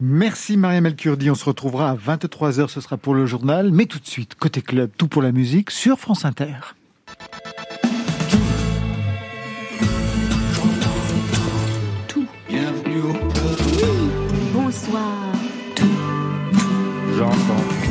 Merci Maria Melkurdi, on se retrouvera à 23h, ce sera pour le journal, mais tout de suite, côté club, tout pour la musique sur France Inter. Tout. Bienvenue au Bonsoir. J'entends.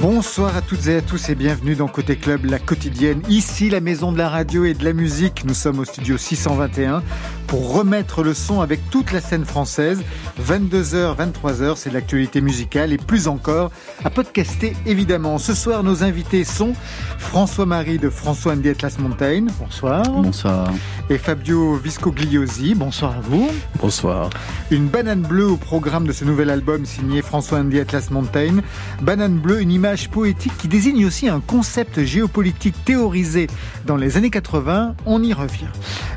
Bonsoir à toutes et à tous et bienvenue dans Côté Club, la quotidienne. Ici, la maison de la radio et de la musique. Nous sommes au studio 621 pour remettre le son avec toute la scène française. 22h, 23h, c'est l'actualité musicale et plus encore à podcaster évidemment. Ce soir, nos invités sont François-Marie de François Andy Atlas Mountain. Bonsoir. Bonsoir. Et Fabio Viscogliosi. Bonsoir à vous. Bonsoir. Une banane bleue au programme de ce nouvel album signé François Andy Atlas Mountain. Banane bleue, une image poétique qui désigne aussi un concept géopolitique théorisé dans les années 80. On y revient.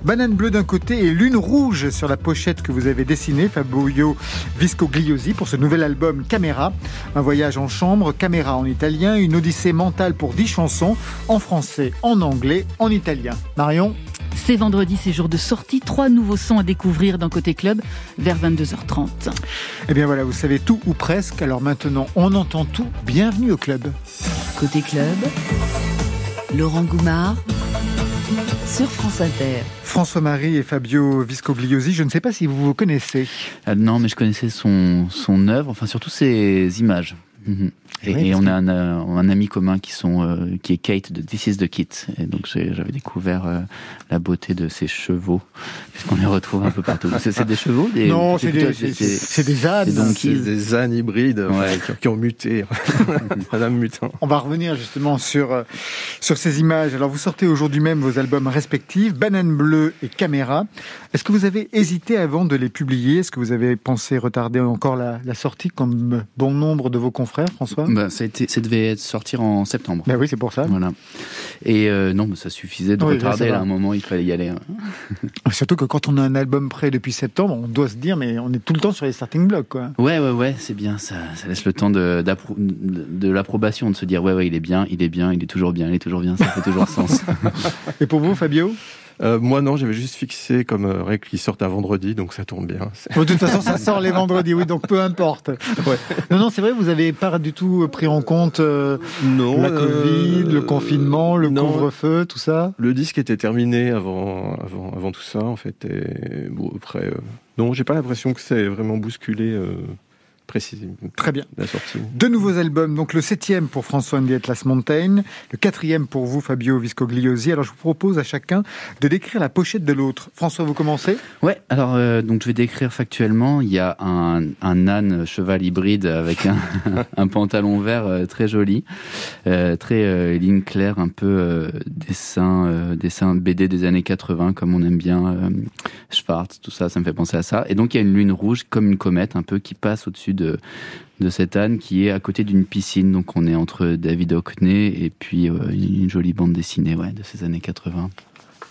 Banane bleue d'un côté et lune rouge sur la pochette que vous avez dessinée, Fabio Viscogliosi, pour ce nouvel album Caméra. Un voyage en chambre, Caméra en italien, une odyssée mentale pour 10 chansons, en français, en anglais, en italien. Marion c'est vendredi, c'est jour de sortie. Trois nouveaux sons à découvrir dans Côté Club vers 22h30. Eh bien voilà, vous savez tout ou presque. Alors maintenant, on entend tout. Bienvenue au club. Côté Club, Laurent Goumard sur France Inter. François-Marie et Fabio Viscogliosi, je ne sais pas si vous vous connaissez. Ah, non, mais je connaissais son, son œuvre, enfin surtout ses images. Mhm. Et, on a un, euh, un, ami commun qui, sont, euh, qui est Kate de This is the Kit. Et donc j'avais découvert euh, la beauté de ces chevaux, puisqu'on les retrouve un peu partout. C'est des chevaux des, Non, c'est des, des, ânes. C'est des ânes hybrides qui, ont muté. Madame Mutin. On va revenir justement sur, sur ces images. Alors vous sortez aujourd'hui même vos albums respectifs, Banane Bleue et Caméra. Est-ce que vous avez hésité avant de les publier? Est-ce que vous avez pensé retarder encore la, la sortie comme bon nombre de vos confrères, François? Bah, ça, a été, ça devait sortir en septembre. Ben oui, c'est pour ça. Voilà. Et euh, non, ça suffisait de retarder. à un moment, il fallait y aller. Hein. Surtout que quand on a un album prêt depuis septembre, on doit se dire, mais on est tout le temps sur les starting blocks. Quoi. Ouais, ouais, ouais, c'est bien. Ça, ça laisse le temps de, de l'approbation, de se dire, ouais, ouais, il est bien, il est bien, il est toujours bien, il est toujours bien, ça fait toujours sens. Et pour vous, Fabio? Euh, moi non, j'avais juste fixé comme euh, règle qu'il sorte un vendredi, donc ça tombe bien. de toute façon, ça sort les vendredis, oui, donc peu importe. Ouais. Non, non, c'est vrai, vous n'avez pas du tout pris en compte euh, non, la Covid, le confinement, le couvre-feu, tout ça? Le disque était terminé avant, avant, avant tout ça, en fait. Et bon, après, non, j'ai pas l'impression que c'est vraiment bousculé précisément. Très bien. La sortie. Deux nouveaux albums. Donc le septième pour François Andy Atlas Montaigne, le quatrième pour vous, Fabio Viscogliosi. Alors je vous propose à chacun de décrire la pochette de l'autre. François, vous commencez? Ouais, alors euh, donc je vais décrire factuellement. Il y a un, un âne cheval hybride avec un, un pantalon vert euh, très joli, euh, très ligne claire, un peu dessin, dessin BD des années 80, comme on aime bien, Schwartz, tout ça, ça me fait penser à ça. Et donc il y a une lune rouge comme une comète, un peu qui passe au-dessus de, de cette âne qui est à côté d'une piscine. Donc on est entre David Hockney et puis euh, une, jolie bande dessinée ouais, de ces années 80.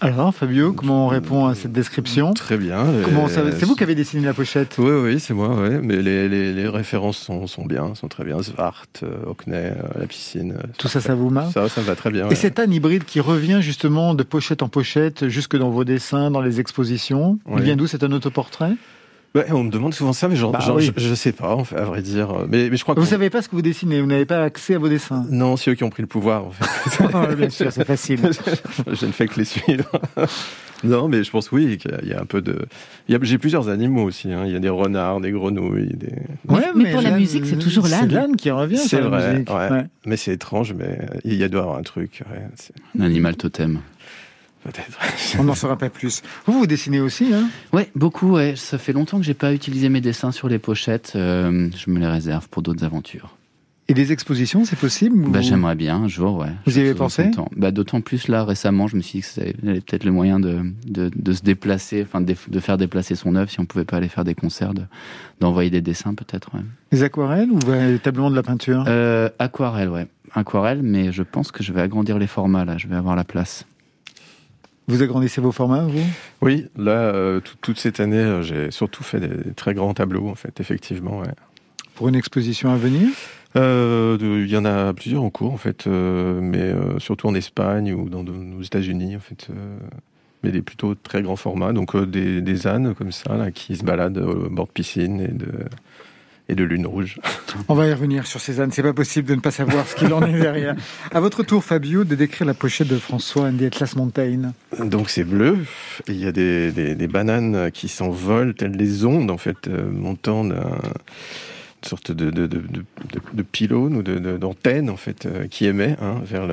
Alors, Fabio, comment on répond à cette description? Très bien. C'est vous qui avez dessiné la pochette? Oui, oui, c'est moi. Ouais. Mais les, les, références sont, sont, bien, sont très bien. Svart, euh, Hockney, euh, la piscine. Tout ça, ça vous marque? Ça, ça va très bien. Et cet âne hybride qui revient justement de pochette en pochette, jusque dans vos dessins, dans les expositions, il vient d'où C'est un autoportrait? On me demande souvent ça, mais genre, bah je, ne sais pas, en fait, à vrai dire. Mais, mais je crois vous savez pas ce que vous dessinez, vous n'avez pas accès à vos dessins. Non, c'est eux qui ont pris le pouvoir, en fait. Ah, bien sûr, c'est facile. je ne fais que les suivre. non, mais je pense oui qu'il y a un peu de. J'ai plusieurs animaux aussi. Hein. Il y a des renards, des grenouilles. Des... Ouais, mais, pour la musique, c'est toujours l'âne. C'est l'âne qui revient. C'est vrai. Ouais. Mais c'est étrange, mais il y a doit avoir un truc. un animal totem. On n'en saura pas plus. Vous, vous dessinez aussi, hein? Ouais, beaucoup. Ouais. Ça fait longtemps que j'ai pas utilisé mes dessins sur les pochettes. Euh, je me les réserve pour d'autres aventures. Et des expositions, c'est possible bah, J'aimerais bien un jour, ouais. Vous y avez pensé? Bah, D'autant plus là, récemment, je me suis dit que c'était peut-être le moyen de, de, de, se déplacer, enfin de, de, faire déplacer son œuvre si on pouvait pas aller faire des concerts, d'envoyer des dessins peut-être. Ouais. Des aquarelles ou véritablement de la peinture? Euh, Aquarelle, ouais. Aquarelle, mais je pense que je vais agrandir les formats là, je vais avoir la place. Vous agrandissez vos formats, vous? Oui, là, euh, toute cette année, euh, j'ai surtout fait des très grands tableaux, en fait, effectivement. Pour une exposition à venir? Euh, Il y en a plusieurs en cours, en fait, mais surtout en Espagne ou dans, aux États-Unis, en fait. mais des plutôt très grands formats, donc des, ânes comme ça, là, qui se baladent au bord de piscine et de et de lune rouge. On va y revenir sur Cézanne, c'est pas possible de ne pas savoir ce qu'il en est derrière. À votre tour, Fabio, de décrire la pochette de François and the Atlas Mountain. Donc c'est bleu, il y a des, des, bananes qui s'envolent, telles des ondes en fait, euh, montant d'un sorte de, de, de, de, pylône ou d'antenne en fait euh, qui émet hein, vers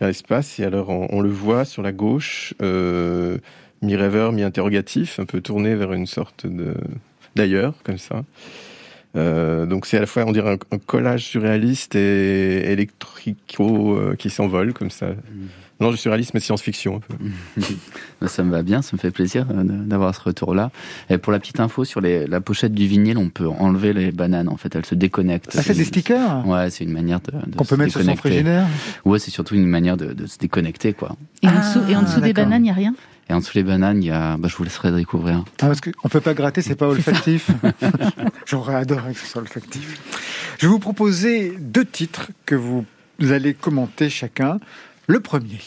l'espace. Et alors on, le voit sur la gauche, euh, mi-rêveur, mi-interrogatif, un peu tourné vers une sorte de d'ailleurs, comme ça. Euh, donc c'est à la fois, on dirait, un, collage surréaliste et électrico euh, qui s'envole comme ça. Mm. Non, je suis réaliste, mais science-fiction. ça me va bien, ça me fait plaisir euh, d'avoir ce retour-là. Et pour la petite info, sur les, la pochette du vinyle, on peut enlever les bananes. En fait, elles se déconnectent. Ah, c'est des stickers? Ouais, c'est une manière de. de Qu'on peut mettre sur son frigidaire? Ouais, c'est surtout une manière de, de, se déconnecter, quoi. Et en dessous, et en dessous des bananes, il n'y a rien? Et en dessous les bananes, il y a, bah, je vous laisserai découvrir. Ah, parce qu'on peut pas gratter, c'est pas olfactif. J'aurais adoré que ce soit olfactif. Je vais vous proposer deux titres que vous allez commenter chacun. Le premier.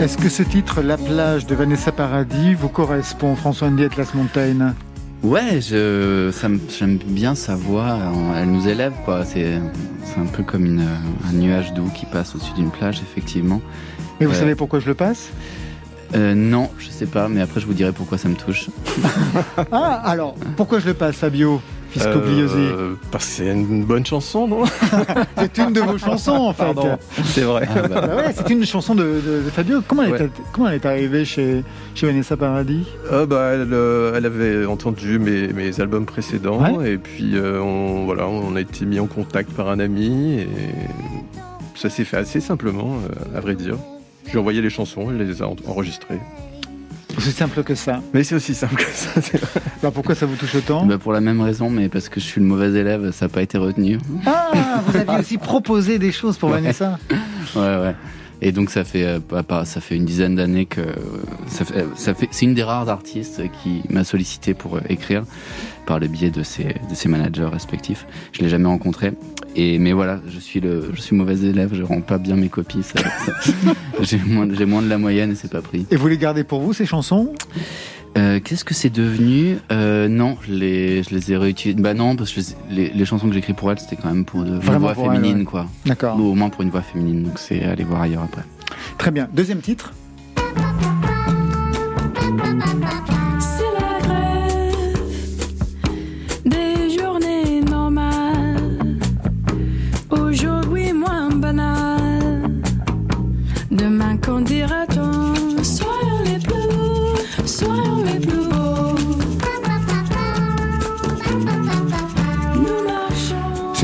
Est-ce que ce titre, La plage de Vanessa Paradis, vous correspond, François Andy Atlas Montaigne? Ouais, je, j'aime bien sa voix. Elle nous élève, quoi. C'est, un peu comme une, un nuage doux qui passe au-dessus d'une plage, effectivement. Mais vous euh, savez pourquoi je le passe? Euh, non, je sais pas, mais après je vous dirai pourquoi ça me touche. ah, alors, pourquoi je le passe, Fabio? Euh, parce que c'est une bonne chanson, non C'est une de vos chansons, en fait. C'est vrai. Ah, bah. Bah ouais, c'est une chanson de, Fabio. Comment elle, est, comment elle est arrivée chez, chez Vanessa Paradis? Ah, bah, elle, euh, elle, avait entendu mes, mes albums précédents et puis euh, on, voilà, on a été mis en contact par un ami et ça s'est fait assez simplement, à vrai dire. J'ai envoyé les chansons, elle les a enregistrées. Aussi simple que ça. Mais c'est aussi simple que ça. Alors pourquoi ça vous touche autant bah Pour la même raison, mais parce que je suis le mauvais élève, ça n'a pas été retenu. Ah, vous aviez aussi proposé des choses pour Vanessa Ouais, ouais. Et donc ça fait euh, ça fait une dizaine d'années que ça fait, ça fait c'est une des rares artistes qui m'a sollicité pour euh, écrire par le biais de ses de ses managers respectifs. Je l'ai jamais rencontré et mais voilà, je suis le je suis mauvais élève, je rends pas bien mes copies. j'ai moins j'ai moins de la moyenne et c'est pas pris. Et vous les gardez pour vous ces chansons? Euh, Qu'est-ce que c'est devenu? Euh, Non, je les, je les ai réutilisées. Bah non, parce que les, les chansons que j'écris pour elle, c'était quand même pour de, une voix féminine, quoi. D'accord. Ou au moins pour une voix féminine, donc c'est aller voir ailleurs après. Très bien. Deuxième titre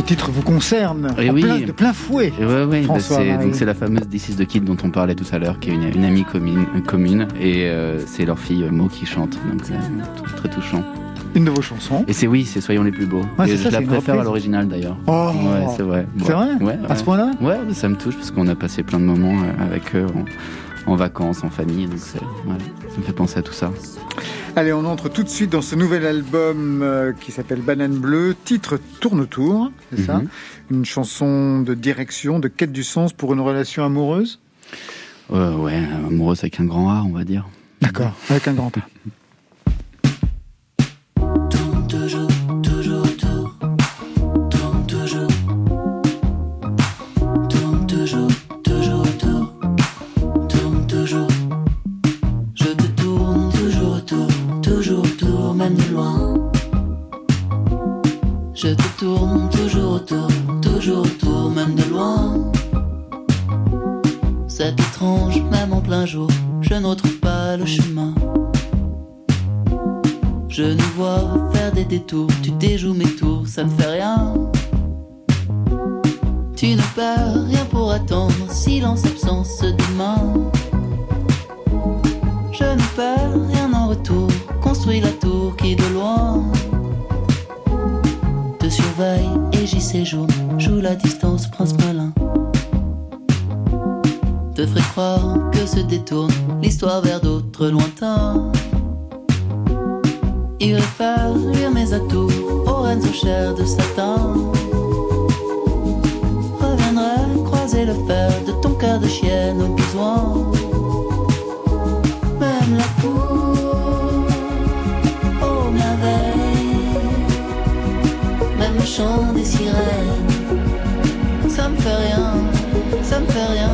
titre vous concerne et oui. plein, de plein fouet. Ouais, ouais, bah, c'est, c'est la fameuse This is the Kid dont on parlait tout à l'heure, qui est une, une amie commune, commune et euh, c'est leur fille euh, Mo qui chante, donc euh, très touchant. Une de vos chansons. Et c'est oui, c'est Soyons les plus beaux. Ouais, et je la préfère à l'original d'ailleurs. Oh, ouais, c'est vrai. C'est vrai ouais, À ce point-là Ouais, ça me touche parce qu'on a passé plein de moments avec eux en, en vacances, en famille, donc ça me fait penser à tout ça. Allez, on entre tout de suite dans ce nouvel album euh, qui s'appelle Banane Bleue, titre Tourne autour, c'est ça mhm. Une chanson de direction, de quête du sens pour une relation amoureuse? Euh, Ouais, amoureuse avec un grand A, on va dire. D'accord, avec un grand A. tourne, toujours autour, toujours autour, même de loin. C'est étrange, même en plein jour, je ne pas le chemin. Je nous vois faire des détours, tu déjoues mes tours, ça ne fait rien. Tu ne perds rien pour attendre, silence, absence d'humain. Je ne perds rien en retour, construis la tour qui de loin surveille et j'y séjourne. Joue la distance, prince malin. Te ferait croire que se détourne l'histoire vers d'autres lointains. Il faire mes atouts aux reines aux chairs de Satan. Reviendrai croiser le fer de ton cœur de chienne au besoin. Même la peau le chant des sirènes, ça me fait rien, ça me fait rien.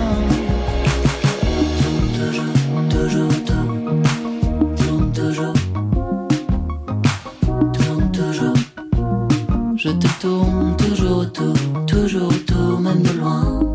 Toujours, toujours, tourne toujours, tourne toujours. Je te tourne toujours autour, toujours autour, même de loin.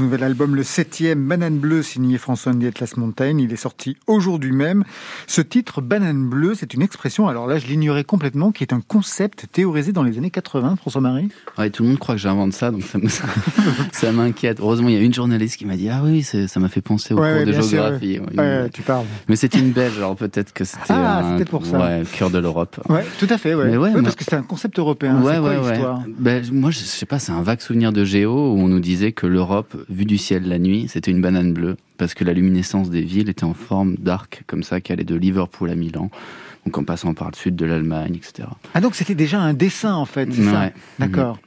Ce nouvel album, le septième, Banane Bleue, signé François Atlas Montaigne. Il est sorti aujourd'hui même. Ce titre, Banane Bleue, c'est une expression, alors là, je l'ignorais complètement, qui est un concept théorisé dans les années 80, François-Marie. Ouais, tout le monde croit que j'invente ça, donc ça m'inquiète. Heureusement, il y a une journaliste qui m'a dit Ah oui, ça m'a fait penser au Ouais, cours ouais, de sûr, géographie. Ouais, Ouais, tu parles. Mais c'était une belge, alors peut-être que c'était Ah, un pour ça. Cœur de l'Europe. Ouais, tout à fait, ouais. Mais moi- parce que c'est un concept européen. Ouais, quoi ouais, ouais. l'histoire? Ben, moi, je sais pas, c'est un vague souvenir de Géo où on nous disait que l'Europe, vue du ciel la nuit, c'était une banane bleue parce que la luminescence des villes était en forme d'arc comme ça qui allait de Liverpool à Milan, donc en passant par le sud de l'Allemagne, etc. Ah, donc c'était déjà un dessin, en fait, c'est ça. D'accord.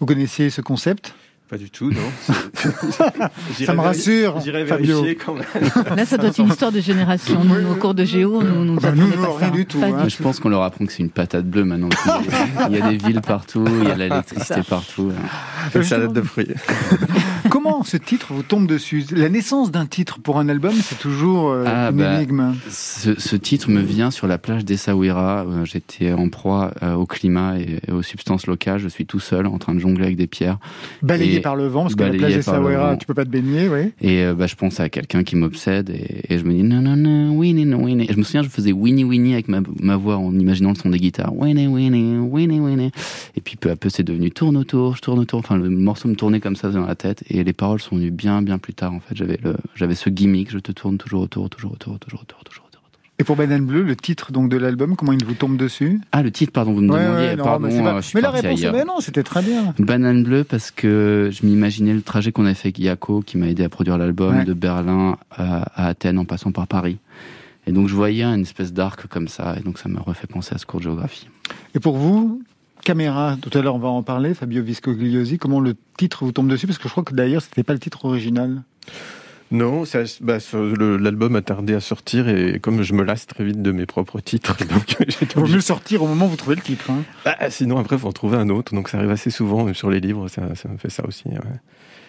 Vous connaissiez ce concept? Pas du tout, non. Ça me rassure, J'irai Fabio. vérifier quand même. Là, ça doit être une histoire de génération. Nous, au cours de Géo, nous, nous Bah, apprenait nous, pas non, rien ça. du tout, Pas hein. Je pense qu'on leur apprend que c'est une patate bleue maintenant. Il y a des villes partout, il y a l'électricité partout. Une salade de fruits. Comment ce titre vous tombe dessus La naissance d'un titre pour un album, c'est toujours euh, Ah, une bah, énigme. Ce, ce titre me vient sur la plage d'Essaouira. Euh, J'étais en proie euh, au climat et, et aux substances locales. Je suis tout seul en train de jongler avec des pierres. Balayé et par le vent, parce que la plage des par le Sawera, vent. tu peux pas te baigner, oui. Et euh, bah, je pense à quelqu'un qui m'obsède et, et je me dis non, non, non, Winnie, non, Winnie. Et je me souviens, je faisais Winnie, Winnie avec ma, ma voix en imaginant le son des guitares. Winnie, Winnie, Winnie, Winnie. Et puis peu à peu, c'est devenu tourne autour, je tourne autour. Enfin, le morceau me tournait comme ça dans la tête et les paroles sont venues bien, bien plus tard. En fait, j'avais le, j'avais ce gimmick, je te tourne toujours autour, toujours autour, toujours autour, toujours autour. Et pour Banane Bleue, le titre donc de l'album, comment il vous tombe dessus? Ah, le titre, pardon, vous me Ouais, demandiez. ouais, non, pardon, mais, c'est pas- euh, je suis mais la réponse, ailleurs. mais non, c'était très bien. Banane bleue parce que je m'imaginais le trajet qu'on avait fait avec Yako, qui m'a aidé à produire l'album, Ouais. de Berlin à, à Athènes en passant par Paris. Et donc je voyais une espèce d'arc comme ça, et donc ça me refait penser à ce cours de géographie. Et pour vous, caméra, tout à l'heure on va en parler, Fabio Viscogliosi, comment le titre vous tombe dessus? Parce que je crois que d'ailleurs, c'était pas le titre original. Non, bah, l'album a tardé à sortir et comme je me lasse très vite de mes propres titres, donc vaut mieux sortir au moment où vous trouvez le titre. hein. Ah, sinon après faut en trouver un autre, donc ça arrive assez souvent même sur les livres, ça, ça me fait ça aussi. ouais.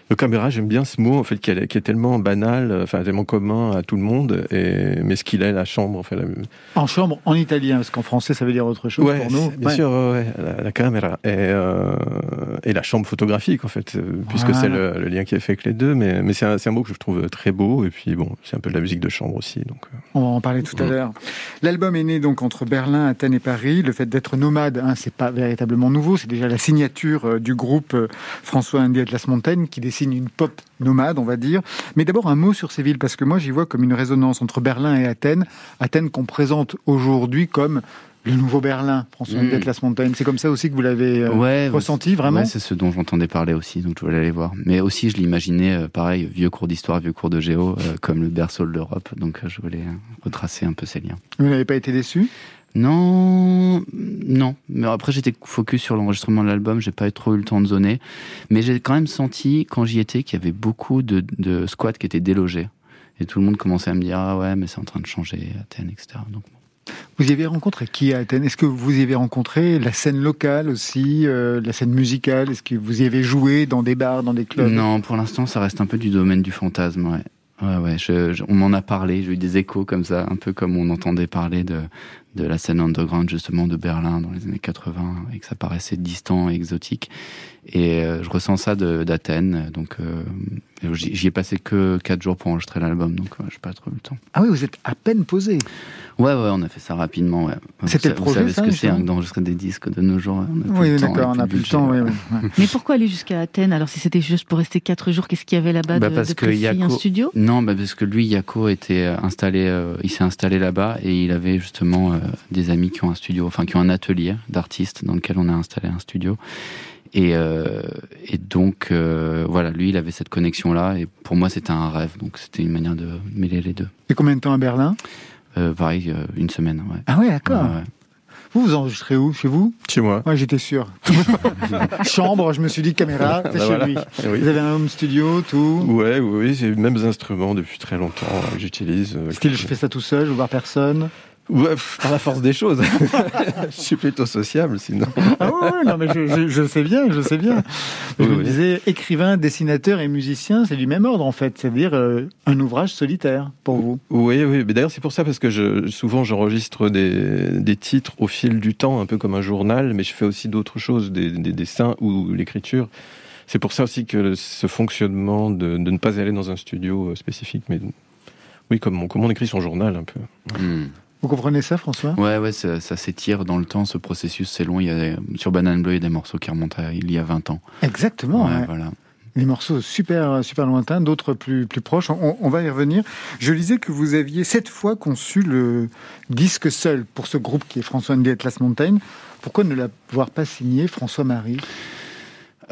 Le caméra, j'aime bien ce mot en fait qui est, qui est tellement banal, euh, enfin tellement commun à tout le monde, et mais ce qu'il est la chambre, en fait. La... En chambre, en italien, parce qu'en français, ça veut dire autre chose Ouais, pour nous. bien Ouais. sûr, ouais, la, la caméra et, euh, et la chambre photographique en fait, euh, puisque Voilà. c'est le, le lien qui est fait avec les deux. Mais, mais c'est un, un mot que je trouve très beau et puis bon, c'est un peu de la musique de chambre aussi. Donc. On va en parler tout à Mhm. l'heure. L'album est né donc entre Berlin, Athènes et Paris. Le fait d'être nomade, hein, c'est pas véritablement nouveau. C'est déjà la signature du groupe François Indy Atlas Montaigne qui dessine une pop nomade, on va dire. Mais d'abord un mot sur ces villes parce que moi j'y vois comme une résonance entre Berlin et Athènes. Athènes qu'on présente aujourd'hui comme le nouveau Berlin, François Mhm. Atlas Montaigne. C'est comme ça aussi que vous l'avez euh, ouais, ressenti vraiment. Ouais, c'est ce dont j'entendais parler aussi, donc je voulais aller voir. Mais aussi, je l'imaginais, euh, pareil, vieux cours d'histoire, vieux cours de géo, euh, comme le berceau de l'Europe. Donc je voulais retracer un peu ces liens. Vous n'avez pas été déçu? Non, non. Mais après, j'étais focus sur l'enregistrement de l'album. J'ai pas trop eu le temps de zoner. Mais j'ai quand même senti, quand j'y étais, qu'il y avait beaucoup de, de squats qui étaient délogés. Et tout le monde commençait à me dire ah ouais, mais c'est en train de changer Athènes, etc. Donc Vous y avez rencontré qui à Athènes? Est-ce que vous y avez rencontré la scène locale aussi, euh, la scène musicale? Est-ce que vous y avez joué dans des bars, dans des clubs? Non, pour l'instant, ça reste un peu du domaine du fantasme. Ouais. Ouais, ouais, je- on m'en a parlé, j'ai eu des échos comme ça, un peu comme on entendait parler de, de la scène underground justement de Berlin dans les années 80, et que ça paraissait distant et exotique. Et euh, je ressens ça d'Athènes, donc euh, j'y ai passé que quatre jours pour enregistrer l'album, donc ouais, j'ai pas trop eu le temps. Ah oui, vous êtes à peine posé. Ouais, ouais, on a fait ça rapidement. Ouais. C'était le projet, Vous savez ça, ce que c'est hein, d'enregistrer des disques de nos jours. On a plus Oui, d'accord, on a plus plus le temps. ouais. ouais. Mais pourquoi aller jusqu'à Athènes Alors, si c'était juste pour rester quatre jours, qu'est-ce qu'il y avait là-bas Bah, de, parce de que précis Un Yako- studio? Non, bah parce que lui, Yako était euh, installé, euh, il s'est installé là-bas et il avait justement euh, des amis qui ont un studio, enfin qui ont un atelier d'artistes dans lequel on a installé un studio. Et, euh, et donc euh, voilà, lui, il avait cette connexion-là et pour moi, c'était un rêve. Donc c'était une manière de mêler les deux. Et combien de temps à Berlin? Euh, pareil, euh, une semaine. Ouais. Ah ouais, d'accord. Ouais, ouais. Vous, vous enregistrez où? Chez vous? Chez moi. Ouais, j'étais sûr. Chambre, je me suis dit caméra, c'est Bah chez voilà. lui. Oui. Vous avez un home studio, tout? Ouais, oui, oui, c'est les mêmes instruments depuis très longtemps euh, que j'utilise. Style, que- je fais ça tout seul, je vois personne? Ouais, par la force des choses. je suis plutôt sociable, sinon. Ah oui, oui, non, mais je, je- je sais bien, je sais bien. Je Oui, me oui. disais, écrivain, dessinateur et musicien, c'est du même ordre en fait, c'est-à-dire euh, un ouvrage solitaire pour vous. Oui, oui, mais d'ailleurs c'est pour ça parce que je, souvent j'enregistre des, des titres au fil du temps, un peu comme un journal, mais je fais aussi d'autres choses, des, des dessins ou l'écriture. C'est pour ça aussi que ce fonctionnement de, de ne pas aller dans un studio euh, spécifique, mais oui, comme on, comme on écrit son journal un peu. Hmm. Vous comprenez ça, François? Ouais, ouais, ça, ça s'étire dans le temps, ce processus, c'est long. Il y a sur Banane Bleu, il y a des morceaux qui remontent à il y a 20 ans. Exactement. Ouais, ouais. voilà. Des morceaux super, super lointains, d'autres plus, plus proches. On, on va y revenir. Je lisais que vous aviez cette fois conçu le disque seul pour ce groupe qui est François Andy Atlas Montaigne. Pourquoi ne l'avoir pas signé François-Marie?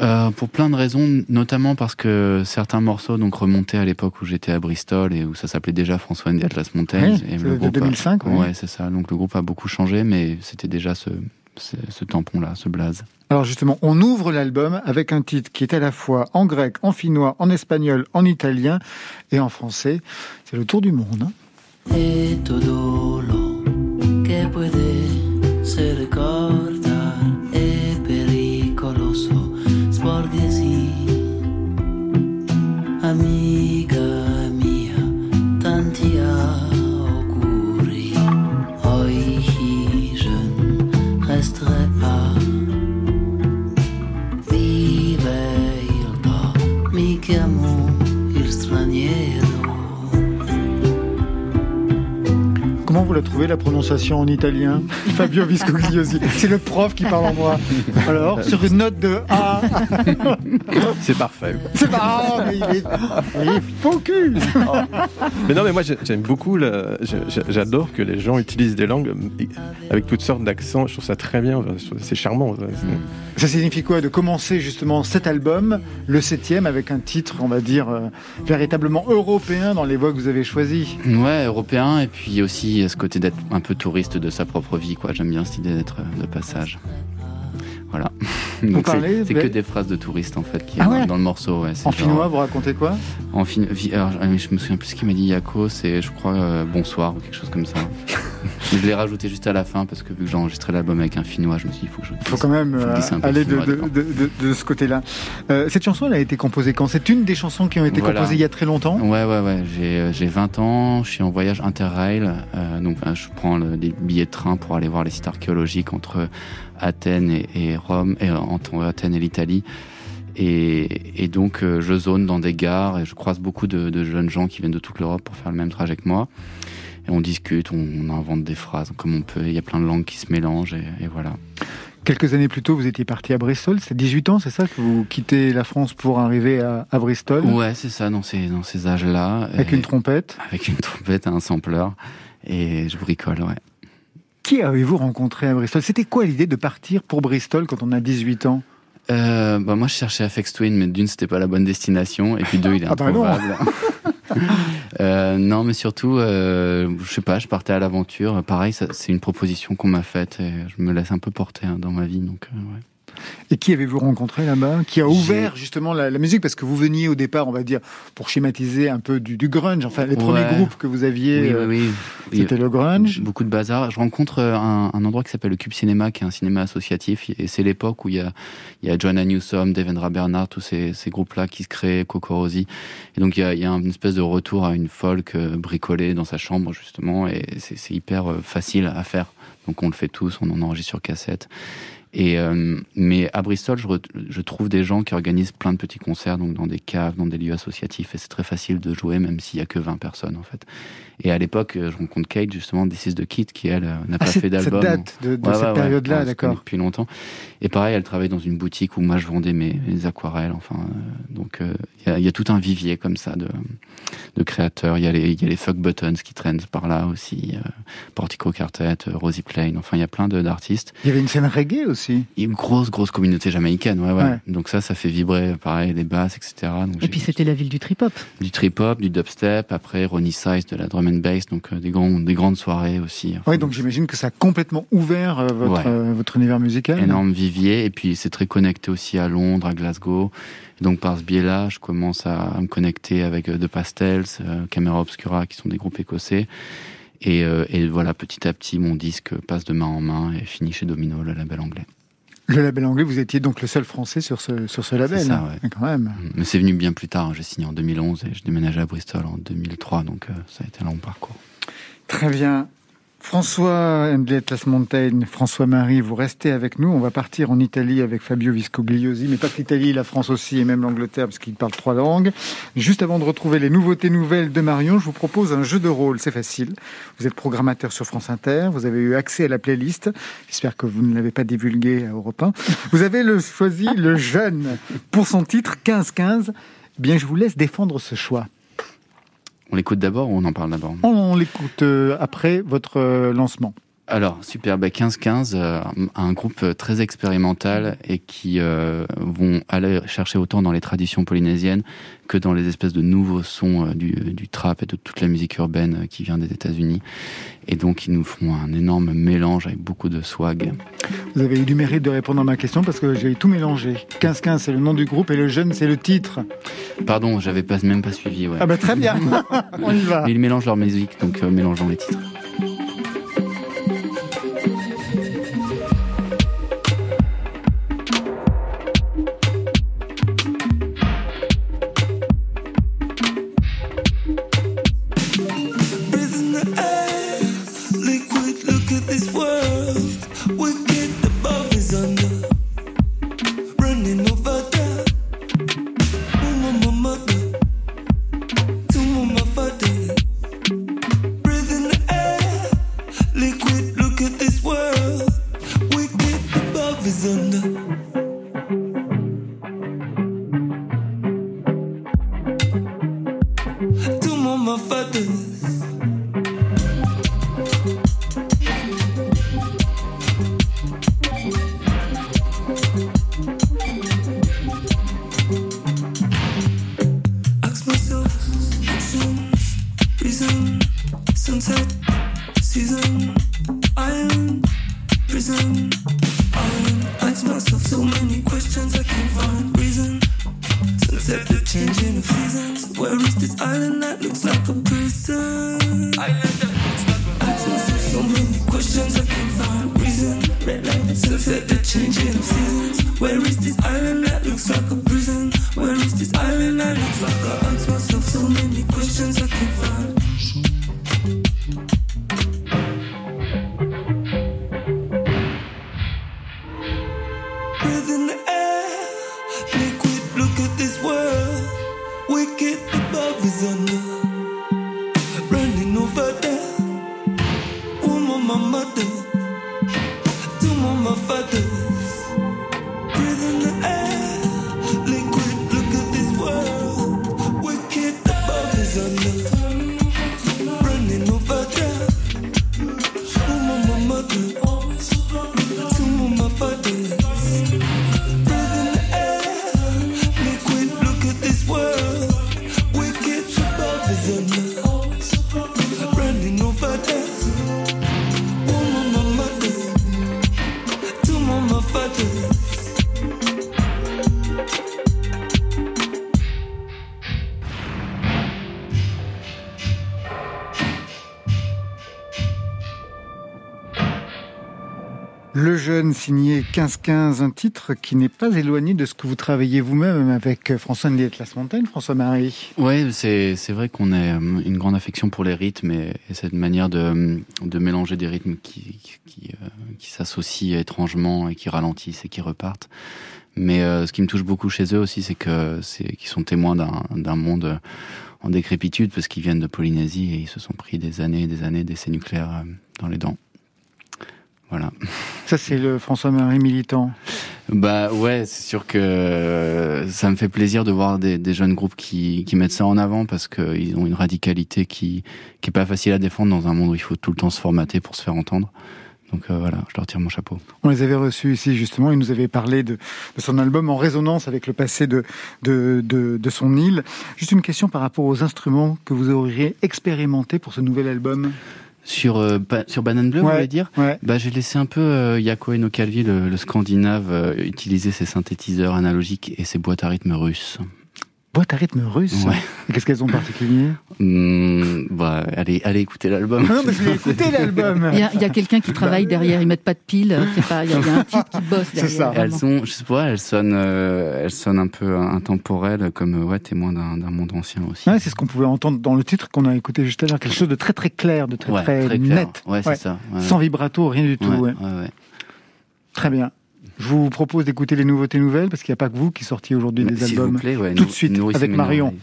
Euh, pour plein de raisons, notamment parce que certains morceaux donc remontaient à l'époque où j'étais à Bristol et où ça s'appelait déjà François Andy Atlas Montaigne. Ouais, et le de groupe a- 2005, ouais. Ouais, c'est ça. Donc le groupe a beaucoup changé, mais c'était déjà ce, ce, ce tampon-là, ce blaze. Alors justement, on ouvre l'album avec un titre qui est à la fois en grec, en finnois, en espagnol, en italien et en français. C'est le tour du monde. hein. e todo lo che puede se vous la trouvez la prononciation en italien Fabio Viscogliosi. C'est le prof qui parle en moi. Alors, sur une note de A, C'est parfait. c'est mais il est, il est faux cul. Mais non, mais moi j'ai- j'aime beaucoup, la- j'adore que les gens utilisent des langues avec toutes sortes d'accents. Je trouve ça très bien, c'est charmant. Ça signifie quoi de commencer justement cet album, le septième, avec un titre, on va dire, euh, véritablement européen dans les voix que vous avez choisies? Ouais, européen, et puis aussi ce côté d'être un peu touriste de sa propre vie, quoi. J'aime bien cette idée d'être euh, de passage. Voilà. C'est- mais- que des phrases de touristes en fait qui Ah dans- ouais dans le morceau. Ouais, En genre- finnois, vous racontez quoi? En fin... alors, je me souviens plus ce qu'il m'a dit Yako, c'est je crois euh, bonsoir ou quelque chose comme ça. je l'ai rajouté juste à la fin parce que vu que j'ai enregistré l'album avec un finnois, je me suis dit il faut que je. Il faut quand même euh, aller de, finnois de, dedans. de- de- de ce côté-là. Euh, cette chanson, elle a été composée quand? C'est une des chansons qui ont été Voilà. composées il y a très longtemps? Ouais, ouais, ouais. J'ai, euh, j'ai 20 ans, je suis en voyage interrail. donc, je prends le- des billets de train pour aller voir les sites archéologiques entre Athènes et, et Rome, et entre Athènes et l'Italie. Et, et donc, euh, je zone dans des gares et je croise beaucoup de, de jeunes gens qui viennent de toute l'Europe pour faire le même trajet que moi. Et on discute, on, on invente des phrases comme on peut. Il y a plein de langues qui se mélangent et, et voilà. Quelques années plus tôt, vous étiez parti à Bristol. C'est 18 ans, c'est ça, que vous quittez la France pour arriver à, à Bristol? Ouais, c'est ça, dans ces, dans ces âges-là. avec Et- une trompette. avec une trompette et un sampler. Et je bricole, ouais. Qui avez-vous rencontré à Bristol? C'était quoi l'idée de partir pour Bristol quand on a 18 ans? Euh, bah moi, je cherchais Afex Twin, mais d'une, c'était pas la bonne destination, et puis deux, il est Ah bah non. introuvable. Euh, non, mais surtout, euh, je sais pas, je partais à l'aventure. Pareil, c'est une proposition qu'on m'a faite, et je me laisse un peu porter hein, dans ma vie, donc euh, ouais. Et qui avez-vous rencontré là-bas Qui a ouvert justement la, la musique? Parce que vous veniez au départ, on va dire, pour schématiser un peu du, du grunge. Enfin, les premiers groupes que vous aviez, Oui, euh, oui, oui. Oui, c'était le grunge. Beaucoup de bazar. Je rencontre euh, un, un endroit qui s'appelle le Cube Cinéma, qui est un cinéma associatif. Et c'est l'époque où il y a, il y a Joanna Newsom, Devendra Bernard, tous ces, ces groupes-là qui se créent, Coco Rosie. Et donc il y a, il y a une espèce de retour à une folk euh, bricolée dans sa chambre, justement. Et c'est hyper euh, facile à faire. Donc on le fait tous, on en enregistre sur cassette. Et euh, mais à Bristol, je, je trouve des gens qui organisent plein de petits concerts, donc dans des caves, dans des lieux associatifs, et c'est très facile de jouer, même s'il y a que 20 personnes en fait. Et à l'époque, euh, je rencontre Kate justement, This is the Kid, qui elle euh, n'a Ah, pas fait cette d'album. date de, de Ouais, cette ouais, période-là, Ouais, d'accord. Depuis longtemps. Et pareil, elle travaille dans une boutique où moi je vendais mes, mes aquarelles. Enfin, euh, donc euh, il y, a, il y a tout un vivier comme ça de, de créateurs. Il y a les, y a les fuck buttons qui traînent par là aussi. Euh, Portico Quartet, euh, Rosie Plain. Enfin, il y a plein de- d'artistes. Il y avait une scène reggae aussi. Une grosse, grosse communauté jamaïcaine. Ouais, ouais. Ouais. Donc ça, ça fait vibrer, pareil, les basses, etc. Donc Et puis c'était la ville du trip-hop. du trip-hop, du dubstep, après Ronnie Size de la drum and bass, donc euh, des, grands, des grandes soirées aussi. Enfin, Oui, donc j'imagine que ça a complètement ouvert euh, votre, Ouais. euh, votre univers musical. énorme vivier et puis c'est très connecté aussi à Londres, à Glasgow. Et donc par ce biais-là, je commence à, à me connecter avec The Pastels, Camera Obscura, qui sont des groupes écossais. Et, et voilà, petit à petit, mon disque passe de main en main et finit chez Domino, le label anglais. Le label anglais, vous étiez donc le seul français sur ce, sur ce label. C'est ça, hein, ouais. Quand même. Mais c'est venu bien plus tard. hein. J'ai signé en 2011 et je déménageais à Bristol en 2003, donc euh, ça a été un long parcours. Très bien. François Endlet Las Mountain, François-Marie, vous restez avec nous. On va partir en Italie avec Fabio Viscogliosi, mais pas que l'Italie, la France aussi, et même l'Angleterre, parce qu'il parle trois langues. Juste avant de retrouver les nouveautés nouvelles de Marion, je vous propose un jeu de rôle. C'est facile. Vous êtes programmateur sur France Inter. Vous avez eu accès à la playlist. J'espère que vous ne l'avez pas divulguée à Europe 1. Vous avez le, choisi le jeune pour son titre 15-15. Bien, je vous laisse défendre ce choix. On l'écoute d'abord ou on en parle d'abord? On l'écoute euh, après votre euh, lancement. Alors, super, bah 15-15, euh, un groupe euh, très expérimental et qui euh, vont aller chercher autant dans les traditions polynésiennes que dans les espèces de nouveaux sons euh, du, du trap et de toute la musique urbaine qui vient des États-Unis. Et donc, ils nous font un énorme mélange avec beaucoup de swag. Vous avez eu du mérite de répondre à ma question parce que j'ai tout mélangé. 15-15, c'est le nom du groupe et le jeune, c'est le titre. Pardon, j'avais pas, même pas suivi, ouais. Ah bah très bien, on y va. Mais ils mélangent leur musique, donc mélangeons les titres. mama do, do mama fa. Signé 15-15, un titre qui n'est pas éloigné de ce que vous travaillez vous-même avec François Henriette Montagne, François-Marie. Oui, c'est, c'est vrai qu'on a euh, une grande affection pour les rythmes et, cette manière de, de mélanger des rythmes qui, qui, euh, qui s'associent étrangement et qui ralentissent et qui repartent. Mais euh, ce qui me touche beaucoup chez eux aussi, c'est que c'est qu'ils sont témoins d'un, d'un monde en décrépitude parce qu'ils viennent de Polynésie et ils se sont pris des années et des années d'essais nucléaires dans les dents. Voilà. Ça, c'est le François-Marie militant. Bah ouais, c'est sûr que ça me fait plaisir de voir des, des jeunes groupes qui, qui, mettent ça en avant parce qu'ils ont une radicalité qui, qui est pas facile à défendre dans un monde où il faut tout le temps se formater pour se faire entendre. Donc euh, voilà, je leur tire mon chapeau. On les avait reçus ici justement, ils nous avaient parlé de, de son album en résonance avec le passé de, de, de, de, son île. Juste une question par rapport aux instruments que vous auriez expérimentés pour ce nouvel album sur euh, sur Banane Bleue, vous voulez dire? ouais. Bah j'ai laissé un peu euh, Yako Eno Calvi, le, le scandinave, euh, utiliser ses synthétiseurs analogiques et ses boîtes à rythme russes. Boîte à rythme russe Ouais. Qu'est-ce qu'elles ont en particulier Mmh, bah, allez, allez écouter l'album. Non, mais je l'ai écouté l'album Il y a, il y a quelqu'un qui travaille derrière, ils mettent pas de piles, c'est pas, il y, y a un type qui bosse C'est derrière. ça. Elles sont, je sais pas, elles sonnent, euh, elles sonnent un peu intemporelles, comme euh, ouais, témoins d'un d'un monde ancien aussi. Ouais, c'est ce qu'on pouvait entendre dans le titre qu'on a écouté juste à l'heure, quelque chose de très très clair, de très Ouais, très, net, Ouais, c'est Ouais. ça. ouais. sans vibrato, rien du tout. Ouais, ouais. ouais, ouais. Très bien. Je vous propose d'écouter les nouveautés nouvelles parce qu'il n'y a pas que vous qui sortiez aujourd'hui des vous albums. plaît, ouais, Tout de suite, avec Marion.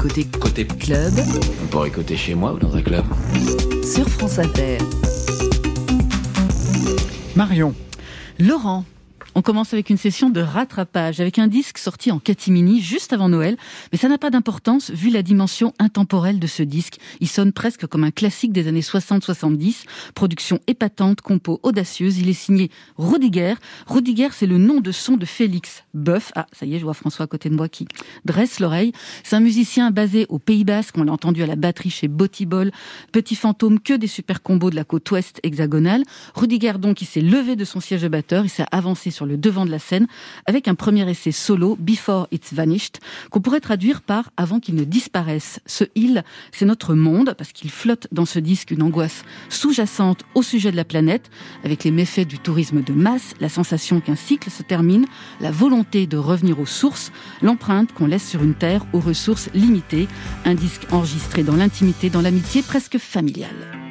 Côté club On pourrait écouter chez moi ou dans un club. sur France Inter. Marion, Laurent. On commence avec une session de rattrapage, avec un disque sorti en catimini juste avant Noël, mais ça n'a pas d'importance vu la dimension intemporelle de ce disque. Il sonne presque comme un classique des années 60-70, production épatante, compo audacieuse, il est signé Rudiger. Rudiger, c'est le nom de son de Félix Boeuf. Ah, ça y est, je vois François à côté de moi qui dresse l'oreille. C'est un musicien basé au Pays Basque, on l'a entendu à la batterie chez Botibol, Petit Fantôme, que des super combos de la côte ouest hexagonale. Rudiger, donc, il s'est levé de son siège de batteur, il s'est avancé sur le devant de la scène avec un premier essai solo, Before It's Vanished, qu'on pourrait traduire par Avant qu'il ne disparaisse. Ce il, c'est notre monde, parce qu'il flotte dans ce disque une angoisse sous-jacente au sujet de la planète, avec les méfaits du tourisme de masse, la sensation qu'un cycle se termine, la volonté de revenir aux sources, l'empreinte qu'on laisse sur une terre aux ressources limitées, un disque enregistré dans l'intimité, dans l'amitié presque familiale.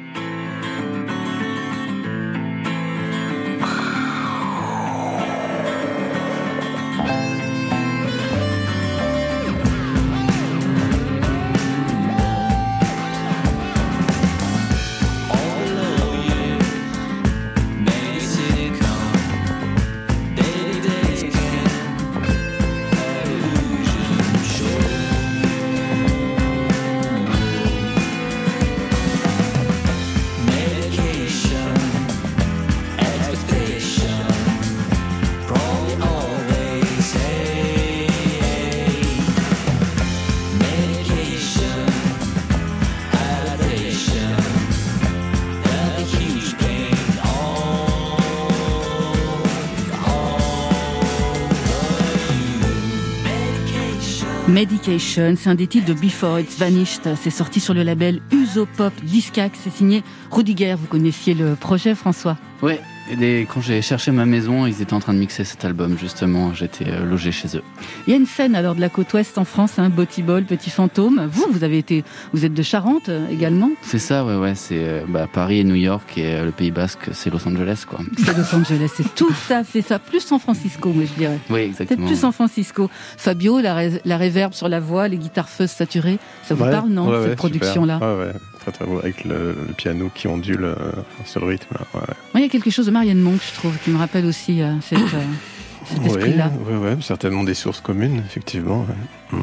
Medication, c'est un des titres de Before It's Vanished. C'est sorti sur le label Usopop Discac. C'est signé Rudiger. Vous connaissiez le projet, François? Ouais, des- quand j'ai cherché ma maison, ils étaient en train de mixer cet album, justement. J'étais euh, logé chez eux. Il y a une scène alors de la côte ouest en France, hein, Botibol, Petit Fantôme. Vous, vous avez été, vous êtes de Charente euh, également. C'est ça, ouais, ouais. C'est euh, bah, Paris et New York et euh, le Pays Basque, c'est Los Angeles, quoi. C'est Los Angeles, c'est tout à fait ça. Plus San Francisco, moi je dirais. Oui, Peut-être exactement. plus San Francisco. Fabio, la, ré- la réverb sur la voix, les guitares fuzz saturées, ça vous Ouais, parle, non, ouais, cette ouais, production-là? Super. Ouais, ouais, très très beau, avec le, le piano qui ondule euh, sur le rythme. Là. Ouais. Moi, il y a quelque chose de Marianne Monk, je trouve, qui me rappelle aussi euh, cette, euh, cet esprit-là. ouais, ouais, certainement des sources communes, effectivement. ouais.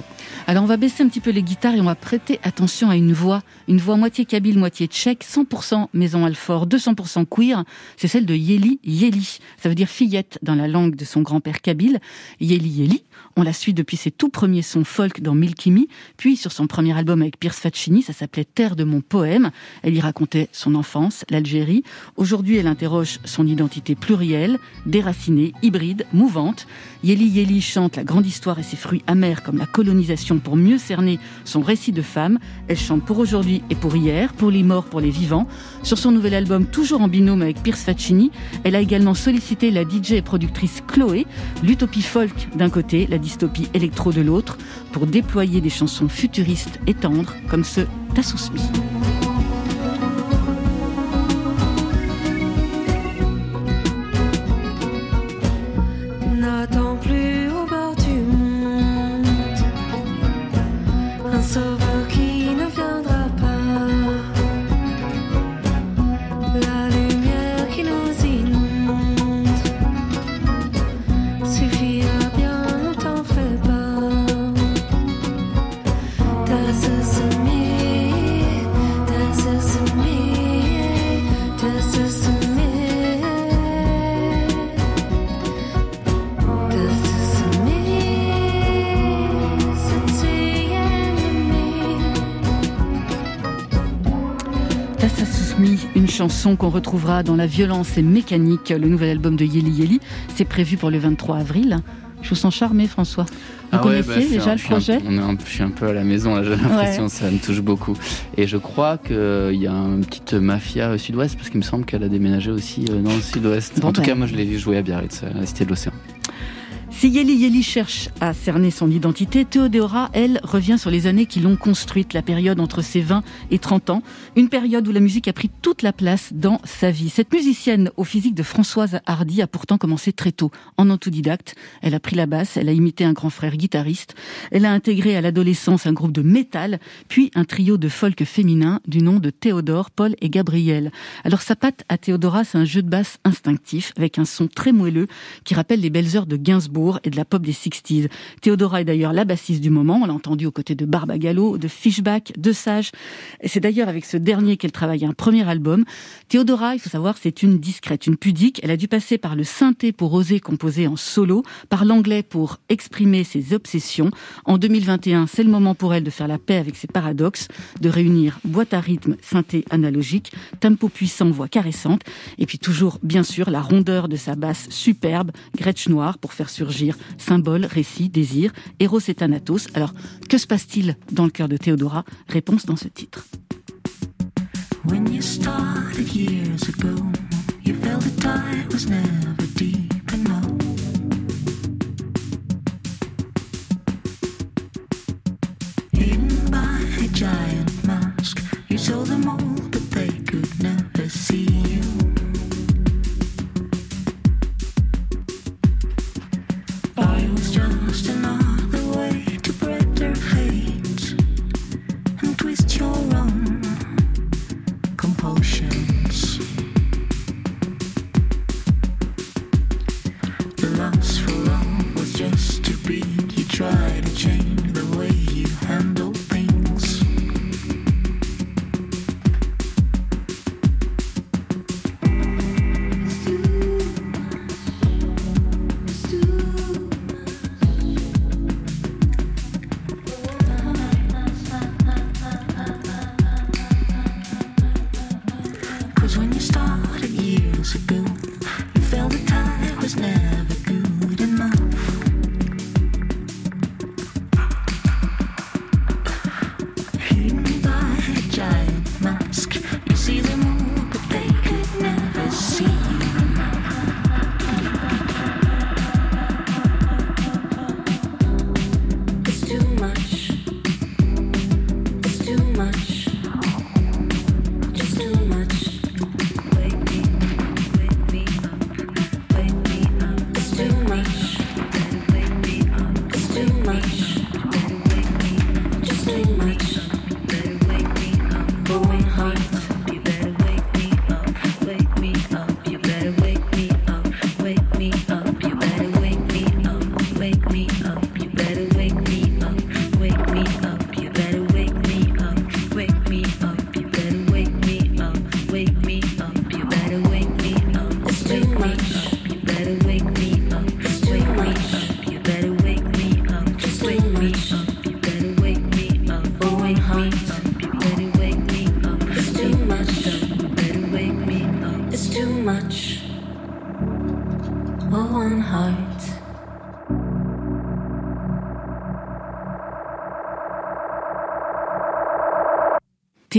Alors on va baisser un petit peu les guitares et on va prêter attention à une voix, une voix moitié kabyle, moitié tchèque, 100% maison Alfort, 200% queer. C'est celle de Yeli Yeli. Ça veut dire fillette dans la langue de son grand-père kabyle. Yeli Yeli. On la suit depuis ses tout premiers sons folk dans Milky puis sur son premier album avec Pierce Faccini, ça s'appelait Terre de mon poème. Elle y racontait son enfance, l'Algérie. Aujourd'hui, elle interroge son identité plurielle, déracinée, hybride, mouvante mouvante. Yeli Yeli chante la grande histoire et ses fruits amers comme la colonisation pour mieux cerner son récit de femme. Elle chante pour aujourd'hui et pour hier, pour les morts, pour les vivants. Sur son nouvel album, toujours en binôme avec Pierce Faccini, elle a également sollicité la DJ et productrice Chloé, l'utopie folk d'un côté, la dystopie électro de l'autre, pour déployer des chansons futuristes et tendres comme ce Tassousmi. Chanson qu'on retrouvera dans La violence et mécanique, le nouvel album de Yeli Yeli. C'est prévu pour le 23 avril. Je vous sens charmé, François. Vous Ah ouais, connaissez bah, je suis déjà un- le un- projet? on est un- Je suis un peu à la maison, là, j'ai l'impression, ça me touche beaucoup. Et je crois qu'il y a une petite mafia au sud-ouest, parce qu'il me semble qu'elle a déménagé aussi euh, dans le sud-ouest. Bon, en tout ben. cas, moi, je l'ai vu jouer à Biarritz, à la Cité de l'Océan. Si Yeli Yeli cherche à cerner son identité, Théodora, elle, revient sur les années qui l'ont construite, la période entre ses 20 et 30 ans, une période où la musique a pris toute la place dans sa vie. Cette musicienne au physique de Françoise Hardy a pourtant commencé très tôt, en autodidacte. Elle a pris la basse, elle a imité un grand frère guitariste, elle a intégré à l'adolescence un groupe de métal, puis un trio de folk féminin du nom de Théodore, Paul et Gabriel. Alors sa patte à Théodora, c'est un jeu de basse instinctif, avec un son très moelleux qui rappelle les belles heures de Gainsbourg et de la pop des 60s. Théodora est d'ailleurs la bassiste du moment, on l'a entendu aux côtés de Barbagallo, de Fishback, de Sage. C'est d'ailleurs avec ce dernier qu'elle travaille un premier album. Théodora, il faut savoir, c'est une discrète, une pudique. Elle a dû passer par le synthé pour oser composer en solo, par l'anglais pour exprimer ses obsessions. En 2021, c'est le moment pour elle de faire la paix avec ses paradoxes, de réunir boîte à rythme, synthé analogique, tempo puissant, voix caressante, et puis toujours, bien sûr, la rondeur de sa basse superbe, Gretsch noire, pour faire surgir symbole, récit, désir, Eros et Thanatos. Alors, que se passe-t-il dans le cœur de Théodora? Réponse dans ce titre. When you started years ago, you felt the tide was never deep enough. Hidden by a giant mask, you saw them all,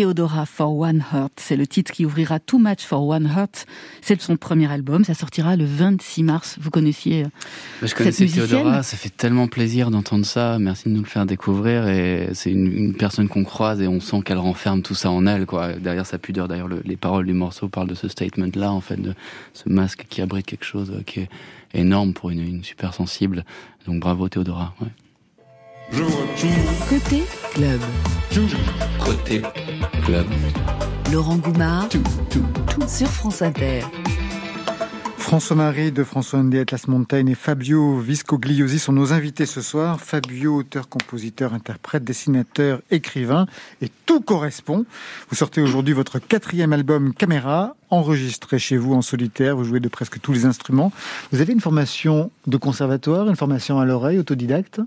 Theodora for One Heart, c'est le titre qui ouvrira Too Much for One Heart. C'est son premier album, ça sortira le 26 mars. Vous connaissiez euh, Je cette connaissais musicienne Théodora, ça fait tellement plaisir d'entendre ça. Merci de nous le faire découvrir. Et c'est une, une personne qu'on croise et on sent qu'elle renferme tout ça en elle, quoi. Derrière sa pudeur, d'ailleurs, le- les paroles du morceau parlent de ce statement-là, en fait, de ce masque qui abrite quelque chose euh, qui est énorme pour une, une super sensible. Donc bravo Théodora. Ouais. Côté club. Côté club. Laurent Goumard. Sur France Inter. François-Marie de François Ndé Atlas Montaigne et Fabio Viscogliosi sont nos invités ce soir. Fabio, auteur, compositeur, interprète, dessinateur, écrivain, et tout correspond. Vous sortez aujourd'hui votre quatrième album Caméra, enregistré chez vous en solitaire. Vous jouez de presque tous les instruments. Vous avez une formation de conservatoire, une formation à l'oreille, autodidacte?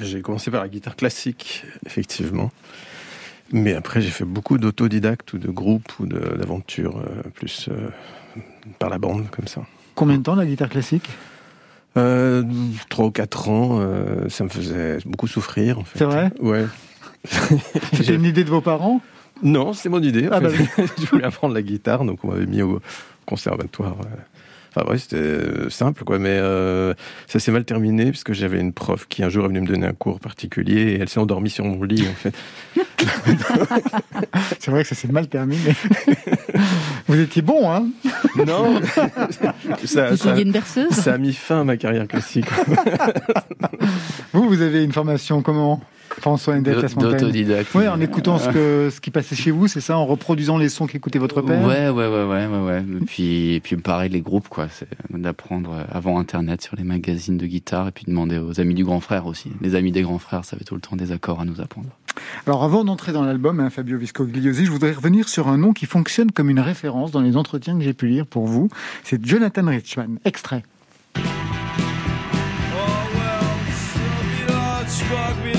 J'ai commencé par la guitare classique, effectivement. Mais après, j'ai fait beaucoup d'autodidactes ou de groupes ou d'aventures euh, plus euh, par la bande, comme ça. Combien de temps la guitare classique? Euh, Trois ou quatre ans, euh, ça me faisait beaucoup souffrir, en fait. C'est vrai? Ouais. C'était J'ai- une idée de vos parents? Non, c'est mon idée. Ah bah je voulais apprendre la guitare, donc on m'avait mis au conservatoire. Enfin ouais, c'était euh, simple, quoi. Mais euh, ça s'est mal terminé puisque j'avais une prof qui un jour est venue me donner un cours particulier et elle s'est endormie sur mon lit, en fait. C'est vrai que ça s'est mal terminé. vous étiez bon, hein Non, ça, Vous ça, une berceuse ça a mis fin à ma carrière classique. Vous, vous avez une formation comment? François Montaigne D'autodidacte. Oui, en écoutant ce, que, ce qui passait chez vous, c'est ça, en reproduisant les sons qu'écoutait votre père? Ouais, ouais, ouais, ouais, ouais, ouais. Et puis, et puis pareil, les groupes, quoi. C'est d'apprendre euh, avant Internet sur les magazines de guitare et puis demander aux amis du grand frère aussi. Les amis des grands frères savaient tout le temps des accords à nous apprendre. Alors avant d'entrer dans l'album, hein, Fabio Viscogliosi, je voudrais revenir sur un nom qui fonctionne comme une référence dans les entretiens que j'ai pu lire pour vous. C'est Jonathan Richman. Extrait. Oh well,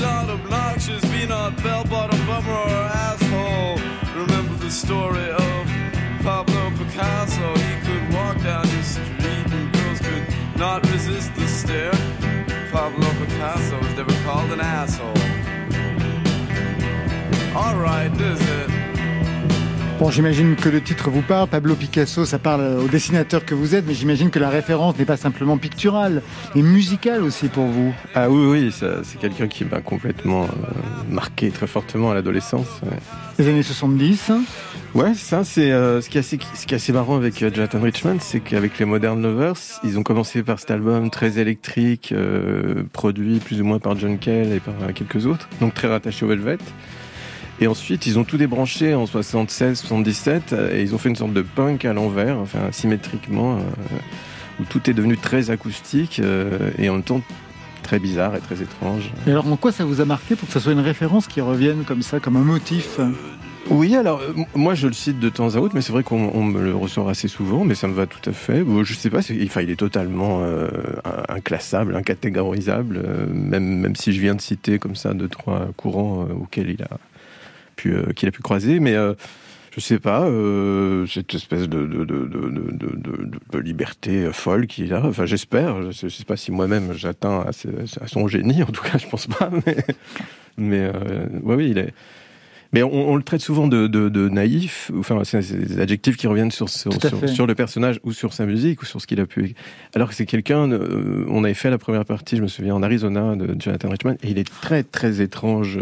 bell bottom bummer or asshole. Remember the story of Pablo Picasso? He could walk down the street and girls could not resist the stare. Pablo Picasso was never called an asshole. Alright, this is it. Bon, j'imagine que le titre vous parle. Pablo Picasso, ça parle au dessinateur que vous êtes, mais j'imagine que la référence n'est pas simplement picturale, mais musicale aussi pour vous. Ah oui, oui, c'est quelqu'un qui m'a complètement euh, marqué très fortement à l'adolescence. ouais. Les années 70. Ouais, ça, c'est euh, ce, qui est assez, ce qui est assez marrant avec euh, Jonathan Richman, c'est qu'avec les Modern Lovers, ils ont commencé par cet album très électrique, euh, produit plus ou moins par John Cale et par euh, quelques autres, donc très rattaché au Velvet. Et ensuite, ils ont tout débranché en 76, 77, euh, et ils ont fait une sorte de punk à l'envers, enfin symétriquement, euh, où tout est devenu très acoustique euh, et en même temps très bizarre et très étrange. Et alors, en quoi ça vous a marqué pour que ça soit une référence qui revienne comme ça, comme un motif? Oui, alors euh, moi je le cite de temps à autre, mais c'est vrai qu'on on me le ressort assez souvent, mais ça me va tout à fait. Bon, je sais pas, enfin, il est totalement euh, in- inclassable, incatégorisable, euh, même, même si je viens de citer comme ça deux, trois courants auxquels il a pu, euh, qu'il a pu croiser, mais euh, je sais pas, euh, cette espèce de, liberté folle qu'il a, enfin j'espère, je sais, je sais pas si moi-même j'atteins à, son génie, en tout cas je pense pas, mais, mais euh, ouais, oui, il est... Mais on, on le traite souvent de, naïf, enfin c'est des adjectifs qui reviennent sur, le personnage ou sur sa musique ou sur ce qu'il a pu. Alors que c'est quelqu'un, euh, on avait fait la première partie, je me souviens, en Arizona de Jonathan Richman, et il est très très étrange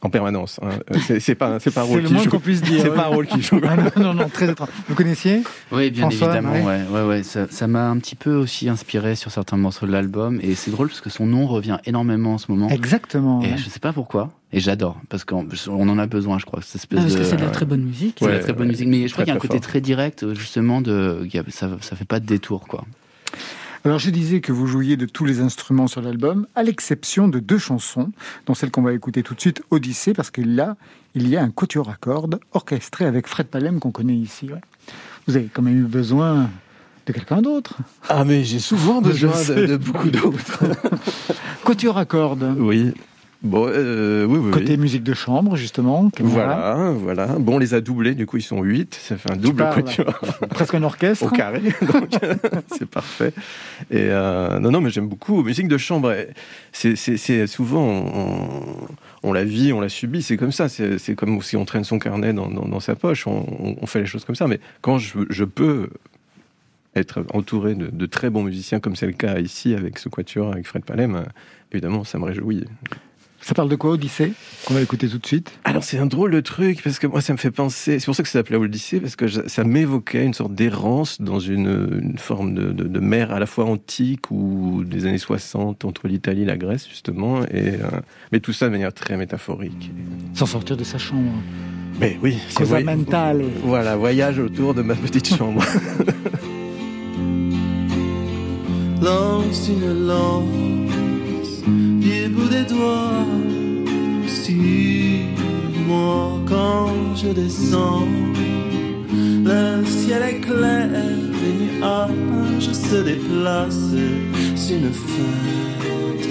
en permanence. hein. Euh, C'est pas c'est pas un C'est rôle le qui moins joue. qu'on puisse dire. C'est ouais. pas un rôle qui joue. Ah non, non, non, très étrange. Vous connaissiez Oui, bien François, évidemment, ouais. ouais, ouais, ouais. Ça m'a un petit peu aussi inspiré sur certains morceaux de l'album, et c'est drôle parce que son nom revient énormément en ce moment. Exactement. Et ouais. je sais pas pourquoi. Et j'adore, parce qu'on on en a besoin, je crois. Cette espèce Ah, Parce de... que c'est de la très bonne musique. C'est de la très bonne ouais. musique. Mais je crois qu'il y a un côté fort. très direct, justement, de, ça, ça fait pas de détour, quoi. Alors je disais que vous jouiez de tous les instruments sur l'album, à l'exception de deux chansons, dont celle qu'on va écouter tout de suite, Odyssée, parce que là, il y a un quatuor à cordes orchestré avec Fred Palem qu'on connaît ici. ouais. Vous avez quand même eu besoin de quelqu'un d'autre. Ah mais j'ai souvent besoin de, de beaucoup d'autres. Quatuor à cordes. Oui. Bon, euh, oui, oui, Côté oui. musique de chambre, justement. Voilà, voilà. Bon, on les a doublés, du coup, ils sont 8. Ça fait un double parles. quatuor Presque un orchestre. au carré. Donc, c'est parfait. Et euh, non, non, mais j'aime beaucoup. Musique de chambre, eh, c'est- souvent, on, on la vit, on la subit. C'est comme ça. C'est comme si on traîne son carnet dans, dans- dans sa poche. On, on- on fait les choses comme ça. Mais quand je, je peux être entouré de, de très bons musiciens, comme c'est le cas ici avec ce quatuor, avec Fred Palem, évidemment, ça me réjouit. Ça parle de quoi, Odyssée Qu'on va écouter tout de suite? Alors c'est un drôle de truc parce que moi ça me fait penser. C'est pour ça que ça s'appelait Odyssée parce que je- ça m'évoquait une sorte d'errance dans une, une forme de, de, de mer à la fois antique ou des années 60 entre l'Italie et la Grèce justement. Et euh, mais tout ça de manière très métaphorique. Sans sortir de sa chambre. Mais oui, c'est voy- mentale. Voilà, voyage autour de ma petite chambre. lance une lance du bout des doigts sur moi quand je descends. Le ciel est clair, les nuages se déplacent. C'est une fête,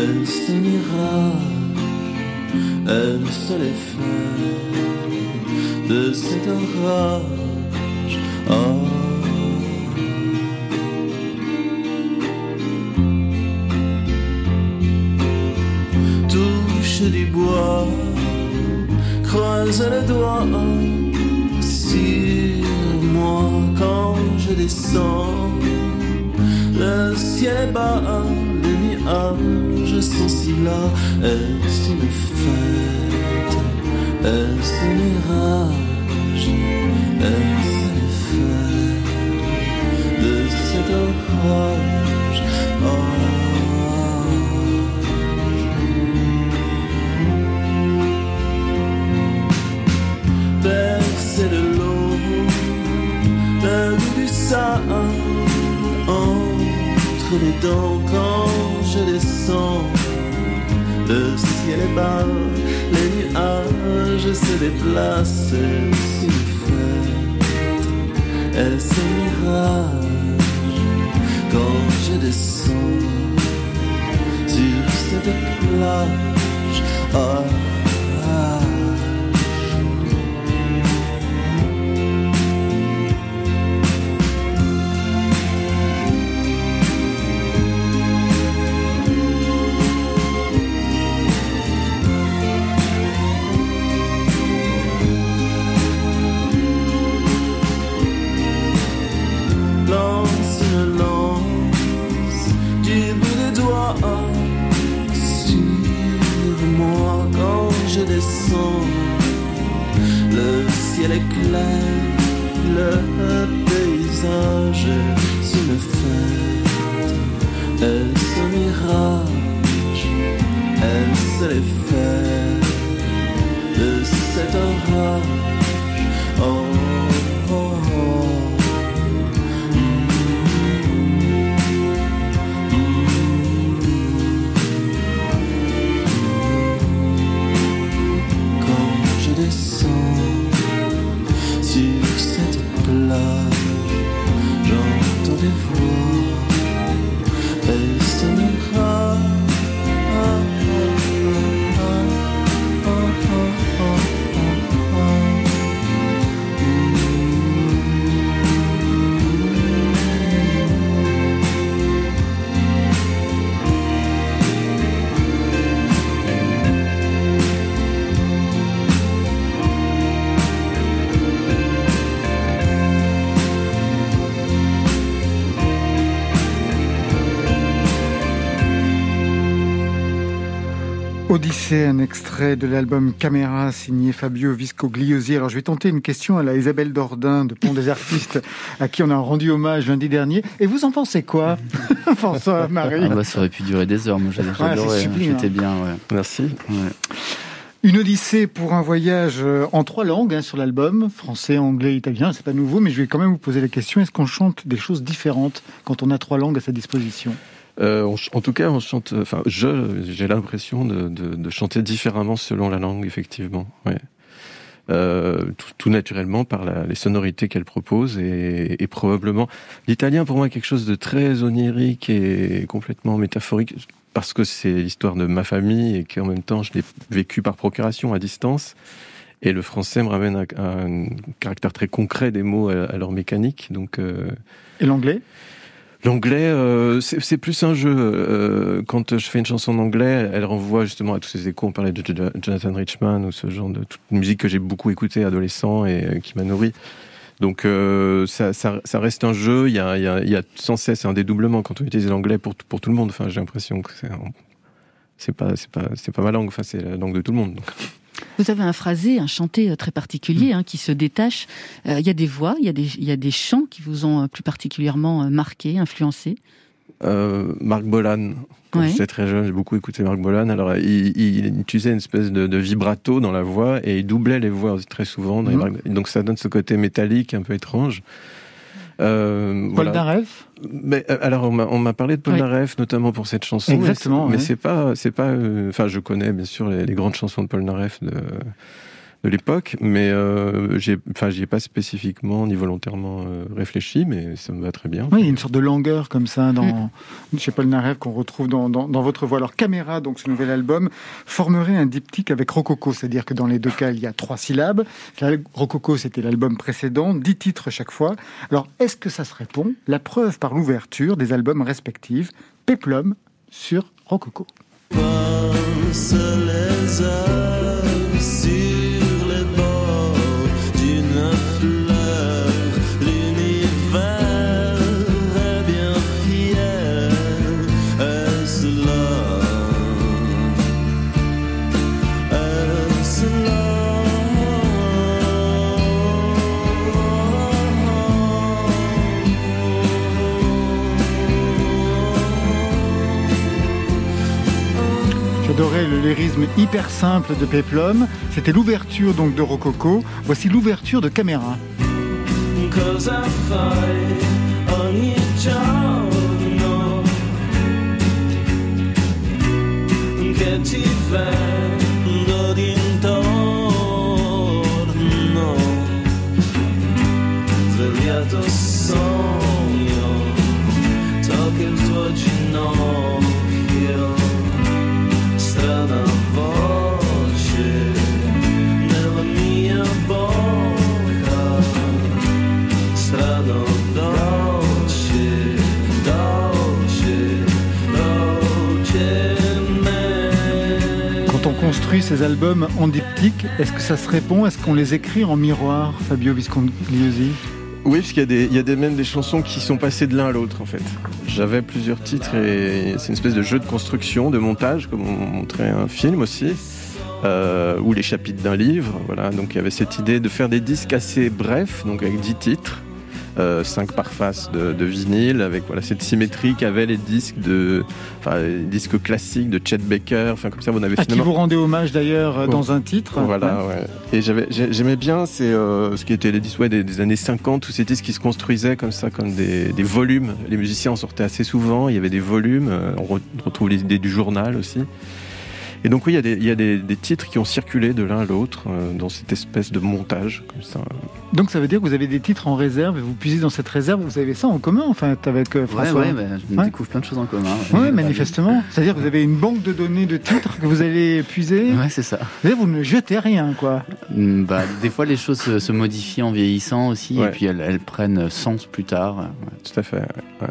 est-ce un mirage? Est-ce l'effet de cet orage? Oh. Du bois, croise le doigt sur moi quand je descends. Le ciel est bas, les nuages sont si là. Est-ce une fête? Est-ce un mirage? Est-ce l'effet de cet orage? Les nuages se déplacent. Une fête, est-ce un mirage quand je descends sur cette plage? Odyssée, un extrait de l'album Caméra signé Fabio Viscogliosi. Alors je vais tenter une question à la Isabelle Dordain de Pont des Artistes, à qui on a rendu hommage lundi dernier. Et vous en pensez quoi, François Marie Ah bah, ça aurait pu durer des heures. Moi, c'est j'adorais. sublime, J'étais hein. bien, ouais. Merci. ouais. Une odyssée pour un voyage euh, en trois langues hein, sur l'album, français, anglais, italien, c'est pas nouveau, mais je vais quand même vous poser la question, est-ce qu'on chante des choses différentes quand on a trois langues à sa disposition? On ch- en tout cas, on chante. Enfin, je j'ai l'impression de, de, de chanter différemment selon la langue, effectivement. Ouais. Euh, tout, tout naturellement par la- les sonorités qu'elle propose et, et probablement l'italien pour moi est quelque chose de très onirique et complètement métaphorique. parce que c'est l'histoire de ma famille et qu'en même temps je l'ai vécu par procuration à distance. Et le français me ramène à, à un caractère très concret des mots, à, à leur mécanique. Donc, euh, Et l'anglais? L'anglais, euh, c'est plus un jeu. Euh, quand je fais une chanson en anglais, elle renvoie justement à tous ces échos. On parlait de Jo- Jonathan Richman ou ce genre de toute musique que j'ai beaucoup écoutée adolescent et euh, qui m'a nourri. Donc euh, ça, ça, ça reste un jeu. Il y a, y, a, y a sans cesse un dédoublement quand on utilise l'anglais pour, pour tout le monde. Enfin, j'ai l'impression que c'est pas pas pas ma langue. Enfin, c'est la langue de tout le monde. Vous avez un phrasé, un chanté euh, très particulier hein, qui se détache. Euh, Il y a des voix, il y, a des- il y a des chants qui vous ont euh, plus particulièrement marqué, influencé. Euh, Marc Bolan. Quand Ouais. j'étais très jeune, j'ai beaucoup écouté Marc Bolan. Alors, il, il utilisait une espèce de, de vibrato dans la voix et il doublait les voix très souvent. dans les. Marc- Donc, ça donne ce côté métallique un peu étrange. Euh, Paul voilà. Mais, euh, alors, on m'a- parlé de Paul Oui. Naref, notamment pour cette chanson. mais Exactement, c'est- Mais ouais. c'est pas, c'est pas. euh, Enfin, je connais bien sûr les, les grandes chansons de Paul Naref de, de l'époque, mais euh, j'ai, enfin, j'y ai pas spécifiquement ni volontairement euh, réfléchi, mais ça me va très bien. Oui, il y a une sorte de langueur comme ça dans chez Paul Naref qu'on retrouve dans, dans, dans votre voix. Alors, Caméra, donc ce nouvel album, formerait un diptyque avec Rococo, c'est-à-dire que dans les deux cas, il y a trois syllabes. Là, Rococo, c'était l'album précédent, dix titres chaque fois. Alors, est-ce que ça se répond? La preuve par l'ouverture des albums respectifs, Peplum sur Rococo. Les heures lyrisme hyper simple de Peplum. C'était l'ouverture donc de Rococo. Voici l'ouverture de Caméra. En diptyque, est-ce que ça se répond? Est-ce qu'on les écrit en miroir, Fabio Viscongliosi Oui, parce qu'il y a, des, il y a des, même des chansons qui sont passées de l'un à l'autre, en fait. J'avais plusieurs titres et c'est une espèce de jeu de construction, de montage, comme on montrait un film aussi, euh, ou les chapitres d'un livre. Voilà, donc il y avait cette idée de faire des disques assez brefs, donc avec 10 titres. 5 par face de, de vinyle avec voilà cette symétrie qu'avaient les disques de enfin les disques classiques de Chet Baker enfin comme ça on avait À qui finalement vous rendez hommage d'ailleurs euh, dans un titre. voilà, ouais. Et j'avais, j'aimais bien c'est euh, ce qui était les disques ouais, des, des années 50, tous ces disques qui se construisaient comme ça, comme des, des volumes. Les musiciens en sortaient assez souvent, il y avait des volumes, euh, on re- retrouve les idées du journal aussi. Et donc oui, il y a des, il y a des, des titres qui ont circulé de l'un à l'autre euh, dans cette espèce de montage comme ça. Donc ça veut dire que vous avez des titres en réserve et vous puisez dans cette réserve. Vous avez ça en commun en fait avec euh, Ouais, François. ouais, bah, je Ouais. découvre plein de choses en commun. Ouais, manifestement. C'est-à-dire que vous avez une banque de données de titres que vous allez puiser. Ouais, c'est ça. Et vous ne jetez rien, quoi. Mm, Bah, des fois, les choses se, se modifient en vieillissant aussi, Ouais. et puis elles, elles prennent sens plus tard. Ouais. Tout à fait. ouais.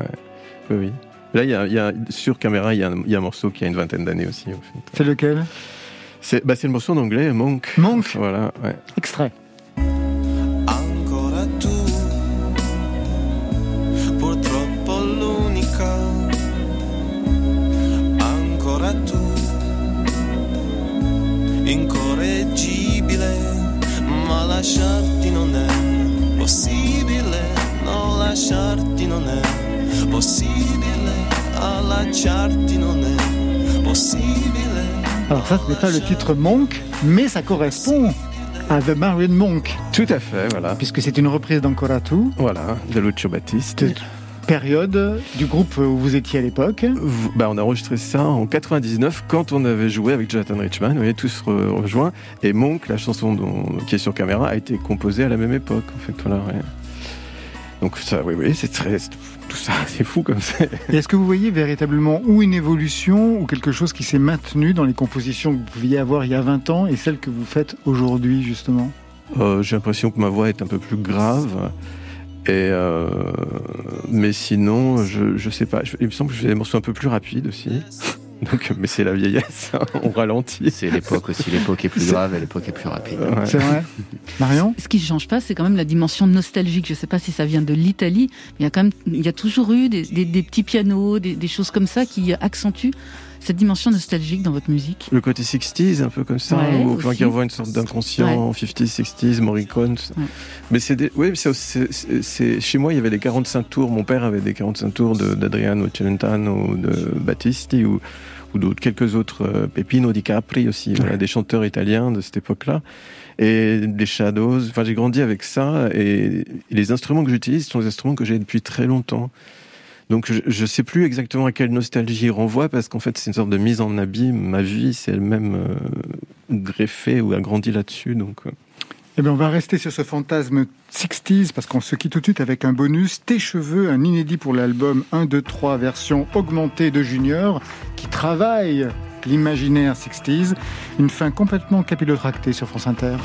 Oui, oui. Là, il y a, y a- sur caméra, il y, a un, il y a un morceau qui a une vingtaine d'années aussi. En fait. C'est lequel? C'est, bah, le morceau en anglais, Monk. Monk. Voilà. Ouais. Extrait. Ancora tu, purtroppo l'unica. Ancora tu, incorreggibile, ma lasciarti non è possibile. No, lasciarti non è possibile. Allacciarti non è possibile. Alors ça, ce n'est pas le titre Monk, mais ça correspond à The Marion Monk, Tout à fait, voilà. puisque c'est une reprise d'Ancora Tu, Voilà, de Lucio Battiste. Cette période du groupe où vous étiez à l'époque. Bah, on a enregistré ça en 99 quand on avait joué avec Jonathan Richman, on avait tous re- rejoints. Et Monk, la chanson dont- qui est sur caméra, a été composée à la même époque. En fait, voilà, ouais. Donc ça, oui, oui, c'est très, tout ça, c'est fou comme ça. Est-ce que vous voyez véritablement ou une évolution ou quelque chose qui s'est maintenu dans les compositions que vous pouviez avoir il y a 20 ans et celles que vous faites aujourd'hui justement? Euh, J'ai l'impression que ma voix est un peu plus grave. Et euh, mais sinon, je, je sais pas. Il me semble que je fais des morceaux un peu plus rapides aussi. Donc, mais c'est la vieillesse, hein, on ralentit. C'est l'époque aussi. L'époque est plus grave et l'époque est plus rapide. Ouais. C'est vrai Marion Ce qui ne change pas, c'est quand même la dimension nostalgique. Je ne sais pas si ça vient de l'Italie, mais il y a quand même, il y a toujours eu des, des- des petits pianos, des, des choses comme ça qui accentuent cette dimension nostalgique dans votre musique. Le côté 60s, un peu comme ça, Ouais, ou enfin, qui envoie une sorte d'inconscient 50s, 60s, Morricone. Ouais. Mais c'est des... oui, c'est, c'est- c'est- c'est- chez moi, il y avait des 45 tours. Mon père avait des 45 tours de, d'Adriano Celentano ou de Battisti ou, ou d'autres, quelques autres, euh, Peppino Di Capri aussi, voilà, des chanteurs italiens de cette époque-là. Et des Shadows. Enfin, j'ai grandi avec ça et les instruments que j'utilise sont des instruments que j'ai depuis très longtemps. Donc je, je sais plus exactement à quelle nostalgie il renvoie parce qu'en fait c'est une sorte de mise en abîme. Ma vie c'est elle-même euh, greffée ou agrandie là-dessus. Donc euh, Eh bien, on va rester sur ce fantasme 60s parce qu'on se quitte tout de suite avec un bonus. Tes cheveux, un inédit pour l'album 1, 2, 3, version augmentée de Junior, qui travaille l'imaginaire 60s. Une fin complètement capillotractée sur France Inter.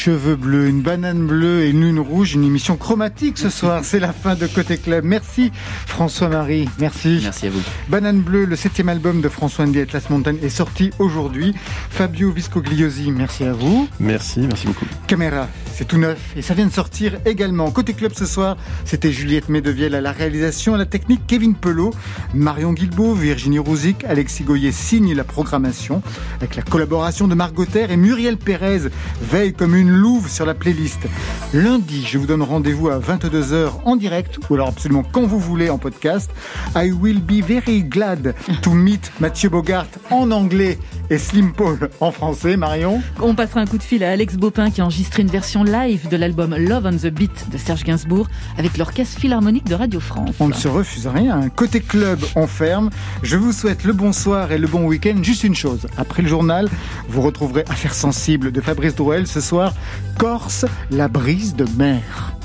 Cheveux bleus, une banane bleue et une lune rouge, une émission chromatique ce soir. C'est la fin de Côté Club. Merci François-Marie, merci. Merci à vous. Banane bleue, le septième album de François Andy Atlas Montagne est sorti aujourd'hui. Fabio Viscogliosi, merci à vous. Merci, merci beaucoup. Caméra, c'est tout neuf et ça vient de sortir également. Côté club ce soir, c'était Juliette Medevielle à la réalisation, à la technique, Kevin Pelot, Marion Guilbault, Virginie Rouzic, Alexis Goyer signe la programmation avec la collaboration de Margot Terre et Muriel Pérez veille comme une louve sur la playlist. Lundi, je vous donne rendez-vous à 22h en direct ou alors absolument quand vous voulez en podcast. I will be very glad to meet Mathieu Bogart en anglais et Slim Paul en français. Marion On passera un coup de fil à Alex Bopin qui a enregistré une version live de l'album Love on the Beat de Serge Gainsbourg avec l'Orchestre Philharmonique de Radio France. On ne se refuse à rien. Côté club, on ferme. Je vous souhaite le bonsoir et le bon week-end. Juste une chose. Après le journal, vous retrouverez Affaires sensibles de Fabrice Drouel. Ce soir, Corse, la brise de mer.